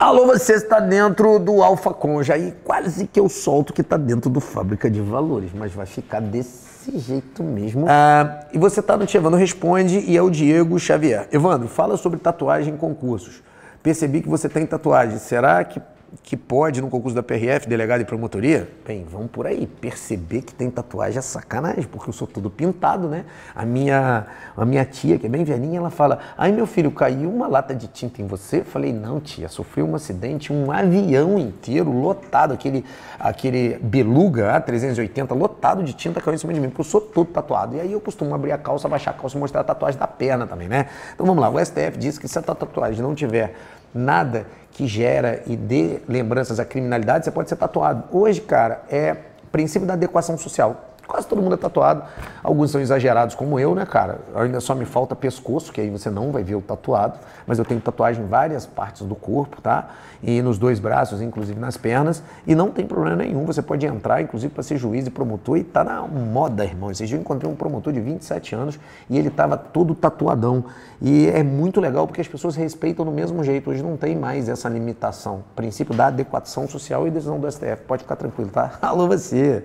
Alô, você está dentro do Alfa Conja e quase que eu solto que está dentro do Fábrica de Valores, mas vai ficar desse jeito mesmo. Ah, e você está no Evandro Responde e é o Diego Xavier. Evandro, fala sobre tatuagem em concursos. Percebi que você tem tatuagem. Será que que pode, no concurso da PRF, delegado e promotoria, bem, vamos por aí. Perceber que tem tatuagem é sacanagem, porque eu sou todo pintado, né? A minha, a minha tia, que é bem velhinha, ela fala: Ai, meu filho, caiu uma lata de tinta em você? Eu falei: Não, tia, sofreu um acidente, um avião inteiro lotado, aquele, aquele beluga A380 lotado de tinta caiu em cima de mim, porque eu sou todo tatuado. E aí eu costumo abrir a calça, baixar a calça e mostrar a tatuagem da perna também, né? Então vamos lá, o STF diz que se a tatuagem não tiver nada que gera e dê lembranças à criminalidade, você pode ser tatuado. Hoje, cara, é princípio da adequação social. Quase todo mundo é tatuado. Alguns são exagerados, como eu, né, cara? Ainda só me falta pescoço, que aí você não vai ver o tatuado. Mas eu tenho tatuagem em várias partes do corpo, tá? E nos dois braços, inclusive nas pernas. E não tem problema nenhum. Você pode entrar, inclusive, para ser juiz e promotor. E tá na moda, irmão. Esses dias eu encontrei um promotor de 27 anos e ele tava todo tatuadão. E é muito legal porque as pessoas respeitam do mesmo jeito. Hoje não tem mais essa limitação. Princípio da adequação social e decisão do STF. Pode ficar tranquilo, tá? Alô, você!